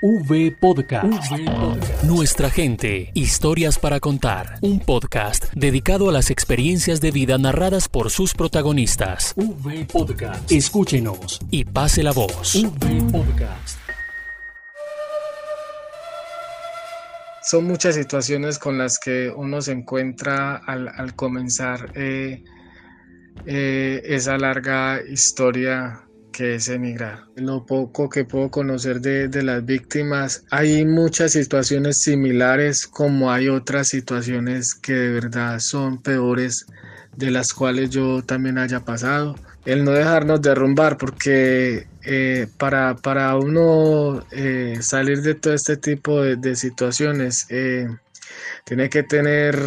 V Podcast. Nuestra gente, historias para contar. Un podcast dedicado a las experiencias de vida narradas por sus protagonistas. V Podcast. Escúchenos y pase la voz. V Podcast. Son muchas situaciones con las que uno se encuentra al, comenzar eh, eh, esa larga historia que es emigrar. Lo poco que puedo conocer de, las víctimas, hay muchas situaciones similares como hay otras situaciones que de verdad son peores de las cuales yo también haya pasado. El no dejarnos derrumbar porque eh, para, para, uno eh, salir de todo este tipo de, situaciones eh, tiene que tener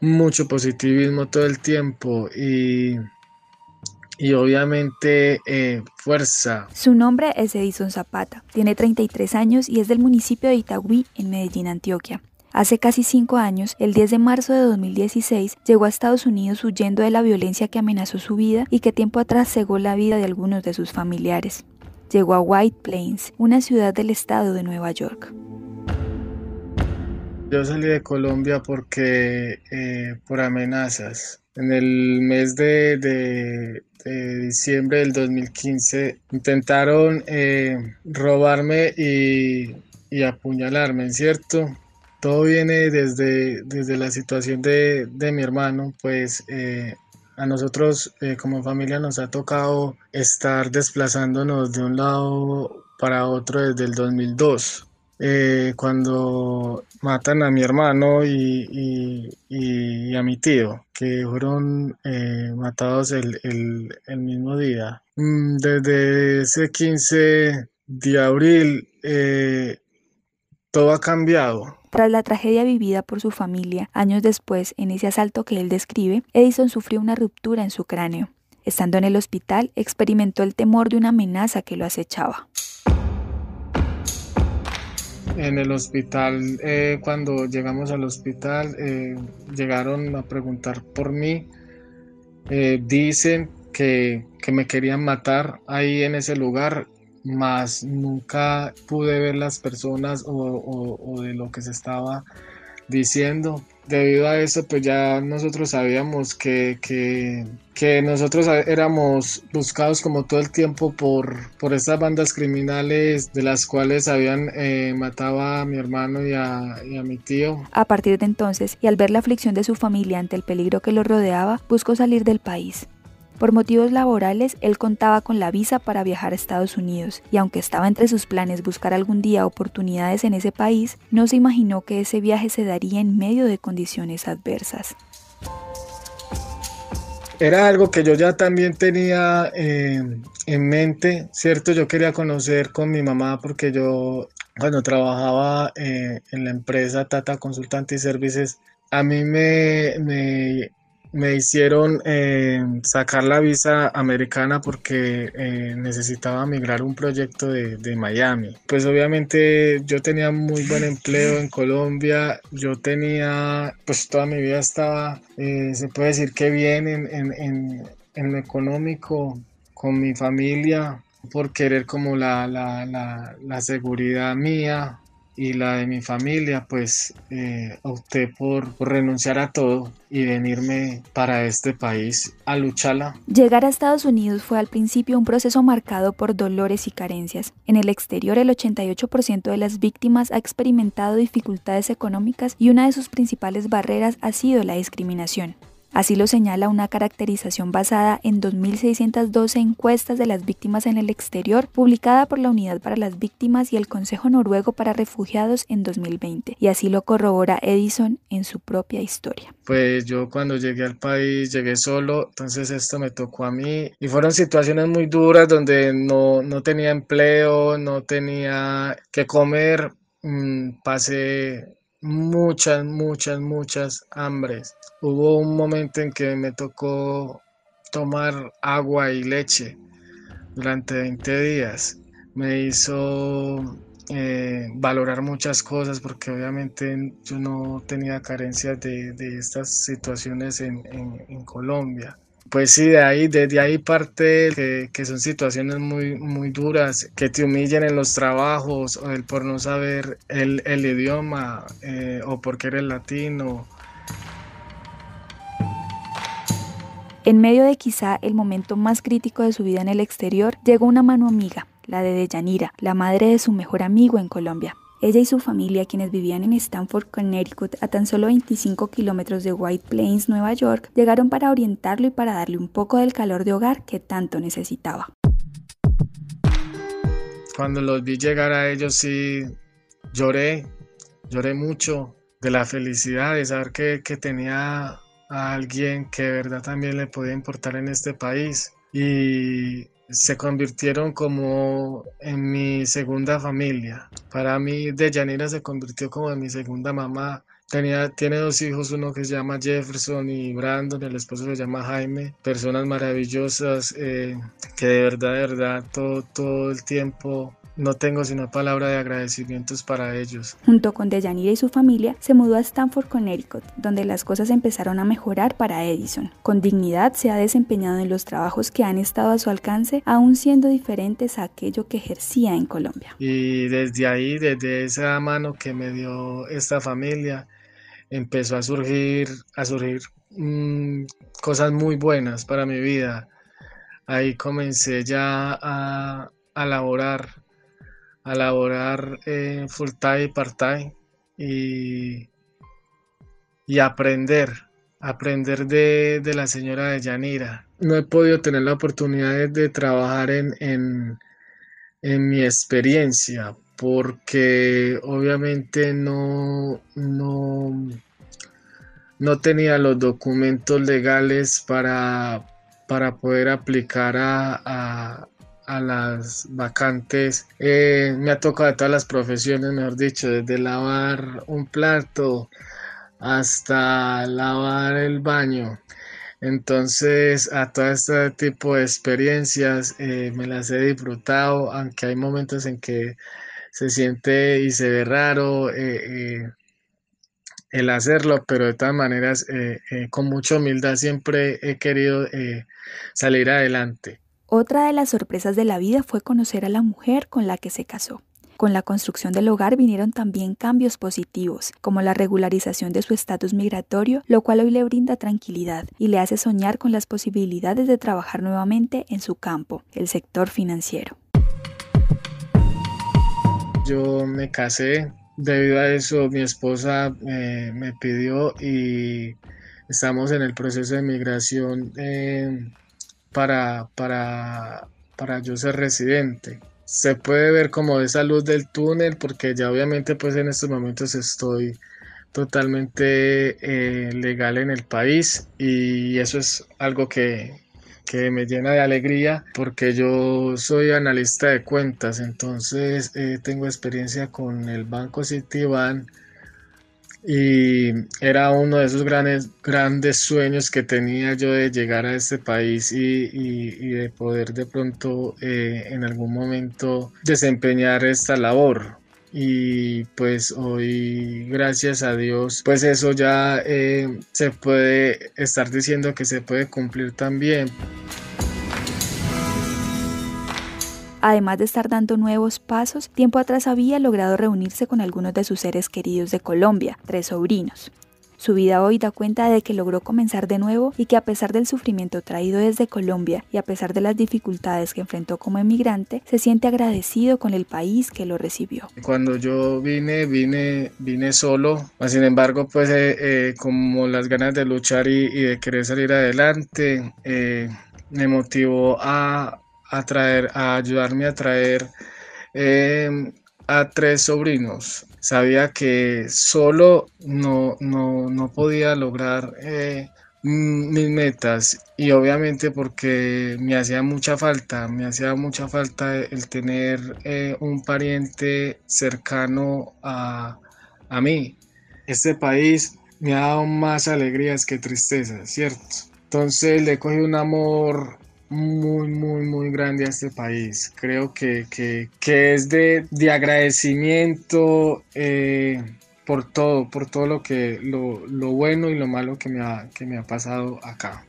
mucho positivismo todo el tiempo y y obviamente eh, fuerza. Su nombre es Edison Zapata, tiene 33 años y es del municipio de Itagüí, en Medellín, Antioquia. Hace casi cinco años, el 10 de marzo de 2016, llegó a Estados Unidos huyendo de la violencia que amenazó su vida y que tiempo atrás cegó la vida de algunos de sus familiares. Llegó a White Plains, una ciudad del estado de Nueva York. Yo salí de Colombia porque eh, por amenazas. En el mes de, diciembre del 2015 intentaron eh, robarme y, apuñalarme, ¿cierto? Todo viene desde, desde la situación de, mi hermano, pues eh, a nosotros como familia nos ha tocado estar desplazándonos de un lado para otro desde el 2002. Eh, cuando matan a mi hermano y, a mi tío, que fueron eh, matados el, mismo día. Mm, desde ese 15 de abril, eh, todo ha cambiado. Tras la tragedia vivida por su familia, años después, en ese asalto que él describe, Edison sufrió una ruptura en su cráneo. Estando en el hospital, experimentó el temor de una amenaza que lo acechaba en el hospital, eh, cuando llegamos al hospital, eh, llegaron a preguntar por mí. Eh, dicen que, me querían matar ahí en ese lugar, mas nunca pude ver las personas o de lo que se estaba diciendo debido a eso, pues ya nosotros sabíamos que, que, nosotros éramos buscados como todo el tiempo por, por estas bandas criminales de las cuales habían eh, matado a mi hermano y a, y a mi tío. A partir de entonces, y al ver la aflicción de su familia ante el peligro que lo rodeaba, buscó salir del país. Por motivos laborales, él contaba con la visa para viajar a Estados Unidos, y aunque estaba entre sus planes buscar algún día oportunidades en ese país, no se imaginó que ese viaje se daría en medio de condiciones adversas. Era algo que yo ya también tenía eh, en mente, ¿cierto? Yo quería conocer con mi mamá porque yo cuando trabajaba eh, en la empresa Tata Consultantes y Services, a mí me, me me hicieron eh, sacar la visa americana porque eh, necesitaba migrar un proyecto de, Miami. Pues obviamente yo tenía muy buen empleo en Colombia, yo tenía, pues toda mi vida estaba, eh, se puede decir que bien en, en, en, lo económico, con mi familia, por querer como la, la, la, la seguridad mía, y la de mi familia, pues eh, opté por, renunciar a todo y venirme para este país a lucharla. Llegar a Estados Unidos fue al principio un proceso marcado por dolores y carencias. En el exterior el 88% de las víctimas ha experimentado dificultades económicas y una de sus principales barreras ha sido la discriminación. Así lo señala una caracterización basada en 2.612 encuestas de las víctimas en el exterior, publicada por la Unidad para las Víctimas y el Consejo Noruego para Refugiados en 2020. Y así lo corrobora Edison en su propia historia. Pues yo cuando llegué al país llegué solo, entonces esto me tocó a mí y fueron situaciones muy duras donde no, tenía empleo, no tenía que comer, mm, pasé muchas, muchas, muchas hambres. Hubo un momento en que me tocó tomar agua y leche durante 20 días. Me hizo eh, valorar muchas cosas porque obviamente yo no tenía carencias de, estas situaciones en, Colombia. Pues sí, de ahí, desde ahí parte que, son situaciones muy, muy duras, que te humillen en los trabajos, o el por no saber el, el idioma, eh, o porque eres latino. En medio de quizá el momento más crítico de su vida en el exterior, llegó una mano amiga, la de Deyanira, la madre de su mejor amigo en Colombia. Ella y su familia, quienes vivían en Stanford, Connecticut, a tan solo 25 kilómetros de White Plains, Nueva York, llegaron para orientarlo y para darle un poco del calor de hogar que tanto necesitaba. Cuando los vi llegar a ellos sí lloré, lloré mucho de la felicidad de saber que, tenía a alguien que de verdad también le podía importar en este país. Y se convirtieron como en mi segunda familia. Para mí, Deyanira se convirtió como en mi segunda mamá. Tenía, tiene dos hijos, uno que se llama Jefferson y Brandon, el esposo se llama Jaime, personas maravillosas eh, que de verdad, de verdad, todo, todo el tiempo no tengo sino palabra de agradecimientos para ellos. Junto con Deyanira y su familia, se mudó a Stanford, Connecticut, donde las cosas empezaron a mejorar para Edison. Con dignidad se ha desempeñado en los trabajos que han estado a su alcance, aún siendo diferentes a aquello que ejercía en Colombia. Y desde ahí, desde esa mano que me dio esta familia, empezó a surgir, a surgir mmm, cosas muy buenas para mi vida. Ahí comencé ya a, a laborar a laborar eh, full time, part time y, y aprender, aprender de, de, la señora de Yanira. No he podido tener la oportunidad de, trabajar en, en, en, mi experiencia porque obviamente no, no, no tenía los documentos legales para, para poder aplicar a, a las vacantes. Eh, me ha tocado de todas las profesiones, mejor dicho, desde lavar un plato hasta lavar el baño. Entonces, a todo este tipo de experiencias eh, me las he disfrutado, aunque hay momentos en que se siente y se ve raro eh, el hacerlo, pero de todas maneras, con mucha humildad siempre he querido salir adelante. Otra de las sorpresas de la vida fue conocer a la mujer con la que se casó. Con la construcción del hogar vinieron también cambios positivos, como la regularización de su estatus migratorio, lo cual hoy le brinda tranquilidad y le hace soñar con las posibilidades de trabajar nuevamente en su campo, el sector financiero. Yo me casé, debido a eso mi esposa eh, me pidió y estamos en el proceso de migración. Eh, para, para, para yo ser residente. Se puede ver como esa luz del túnel porque ya obviamente pues en estos momentos estoy totalmente eh, legal en el país y eso es algo que, que, me llena de alegría porque yo soy analista de cuentas, entonces eh, tengo experiencia con el Banco Citibank y era uno de esos grandes, grandes sueños que tenía yo de llegar a este país y, y, de poder de pronto eh, en algún momento desempeñar esta labor. Y pues hoy, gracias a Dios, pues eso ya eh, se puede estar diciendo que se puede cumplir también. Además de estar dando nuevos pasos, tiempo atrás había logrado reunirse con algunos de sus seres queridos de Colombia, tres sobrinos. Su vida hoy da cuenta de que logró comenzar de nuevo y que a pesar del sufrimiento traído desde Colombia y a pesar de las dificultades que enfrentó como emigrante, se siente agradecido con el país que lo recibió. Cuando yo vine, vine, vine solo, sin embargo, pues eh, eh, como las ganas de luchar y, de querer salir adelante, eh, me motivó a, a, traer, a ayudarme a traer em, a tres sobrinos. Sabía que solo no, no, podía lograr eh, mis metas y obviamente porque me hacía mucha falta, me hacía mucha falta el tener eh, un pariente cercano a, a mí. Este país me ha dado más alegrías que tristezas, ¿cierto? Entonces le cogí un amor muy, muy, muy grande a este país. Creo que, es de, agradecimiento eh, por todo, por todo lo que lo, bueno y lo malo que me ha, que me ha pasado acá.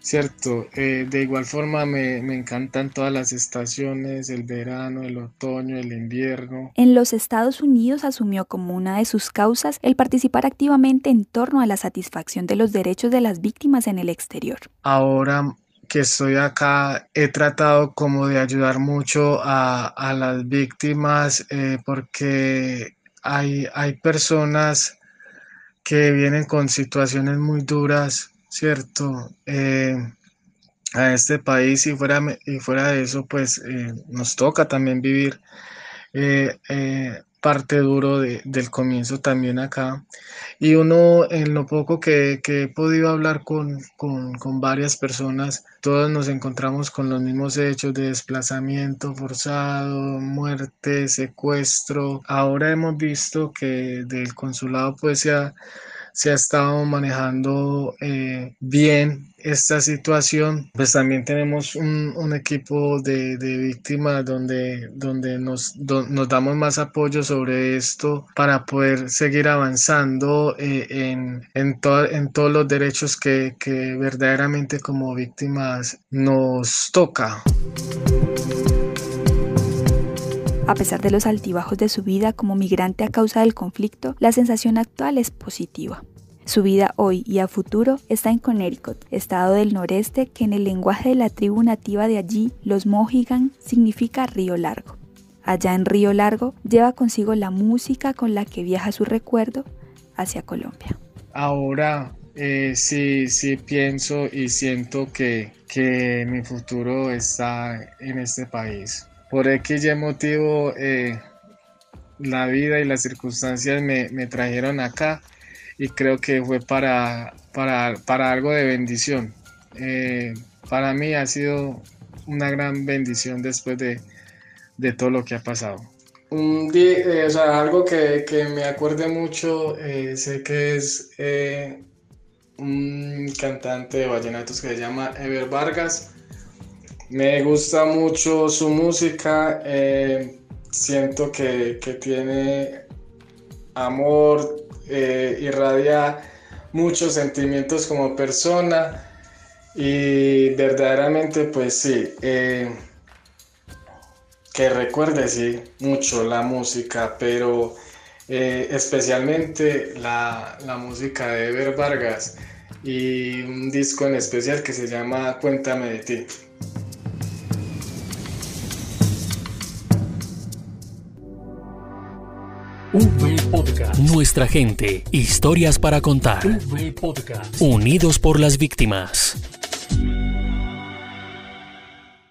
¿cierto? Eh, de igual forma me, me, encantan todas las estaciones, el verano, el otoño, el invierno. En los Estados Unidos asumió como una de sus causas el participar activamente en torno a la satisfacción de los derechos de las víctimas en el exterior. Ahora que estoy acá he tratado como de ayudar mucho a, a las víctimas eh, porque hay, hay personas que vienen con situaciones muy duras, ¿cierto? Eh, a este país y fuera, y fuera de eso, pues eh, nos toca también vivir parte duro del comienzo también acá. Y uno, en lo poco que, he podido hablar con, con, varias personas, todos nos encontramos con los mismos hechos de desplazamiento forzado, muerte, secuestro. Ahora hemos visto que del consulado pues se ha se ha estado manejando eh, bien esta situación. Pues también tenemos un, equipo de, víctimas donde, donde nos, nos, damos más apoyo sobre esto para poder seguir avanzando eh, en, en, en, todos los derechos que, que verdaderamente como víctimas nos toca. A pesar de los altibajos de su vida como migrante a causa del conflicto, la sensación actual es positiva. Su vida hoy y a futuro está en Connecticut, estado del noreste que en el lenguaje de la tribu nativa de allí, los Mohigan, significa río largo. Allá en Río Largo lleva consigo la música con la que viaja su recuerdo hacia Colombia. Ahora eh, sí, sí pienso y siento que, que mi futuro está en este país por X y motivo eh, la vida y las circunstancias me, trajeron acá y creo que fue para, para, algo de bendición. Eh, para mí ha sido una gran bendición después de, todo lo que ha pasado. Un eh, algo que, me acuerde mucho, sé que es un cantante de vallenatos que se llama Ever Vargas. Me gusta mucho su música, eh, siento que, tiene amor, eh, irradia muchos sentimientos como persona y verdaderamente pues sí, eh, que recuerde sí mucho la música, pero especialmente la, la música de Ever Vargas y un disco en especial que se llama Cuéntame de ti. V Podcast. Nuestra gente. Historias para contar. V Podcast. Unidos por las víctimas.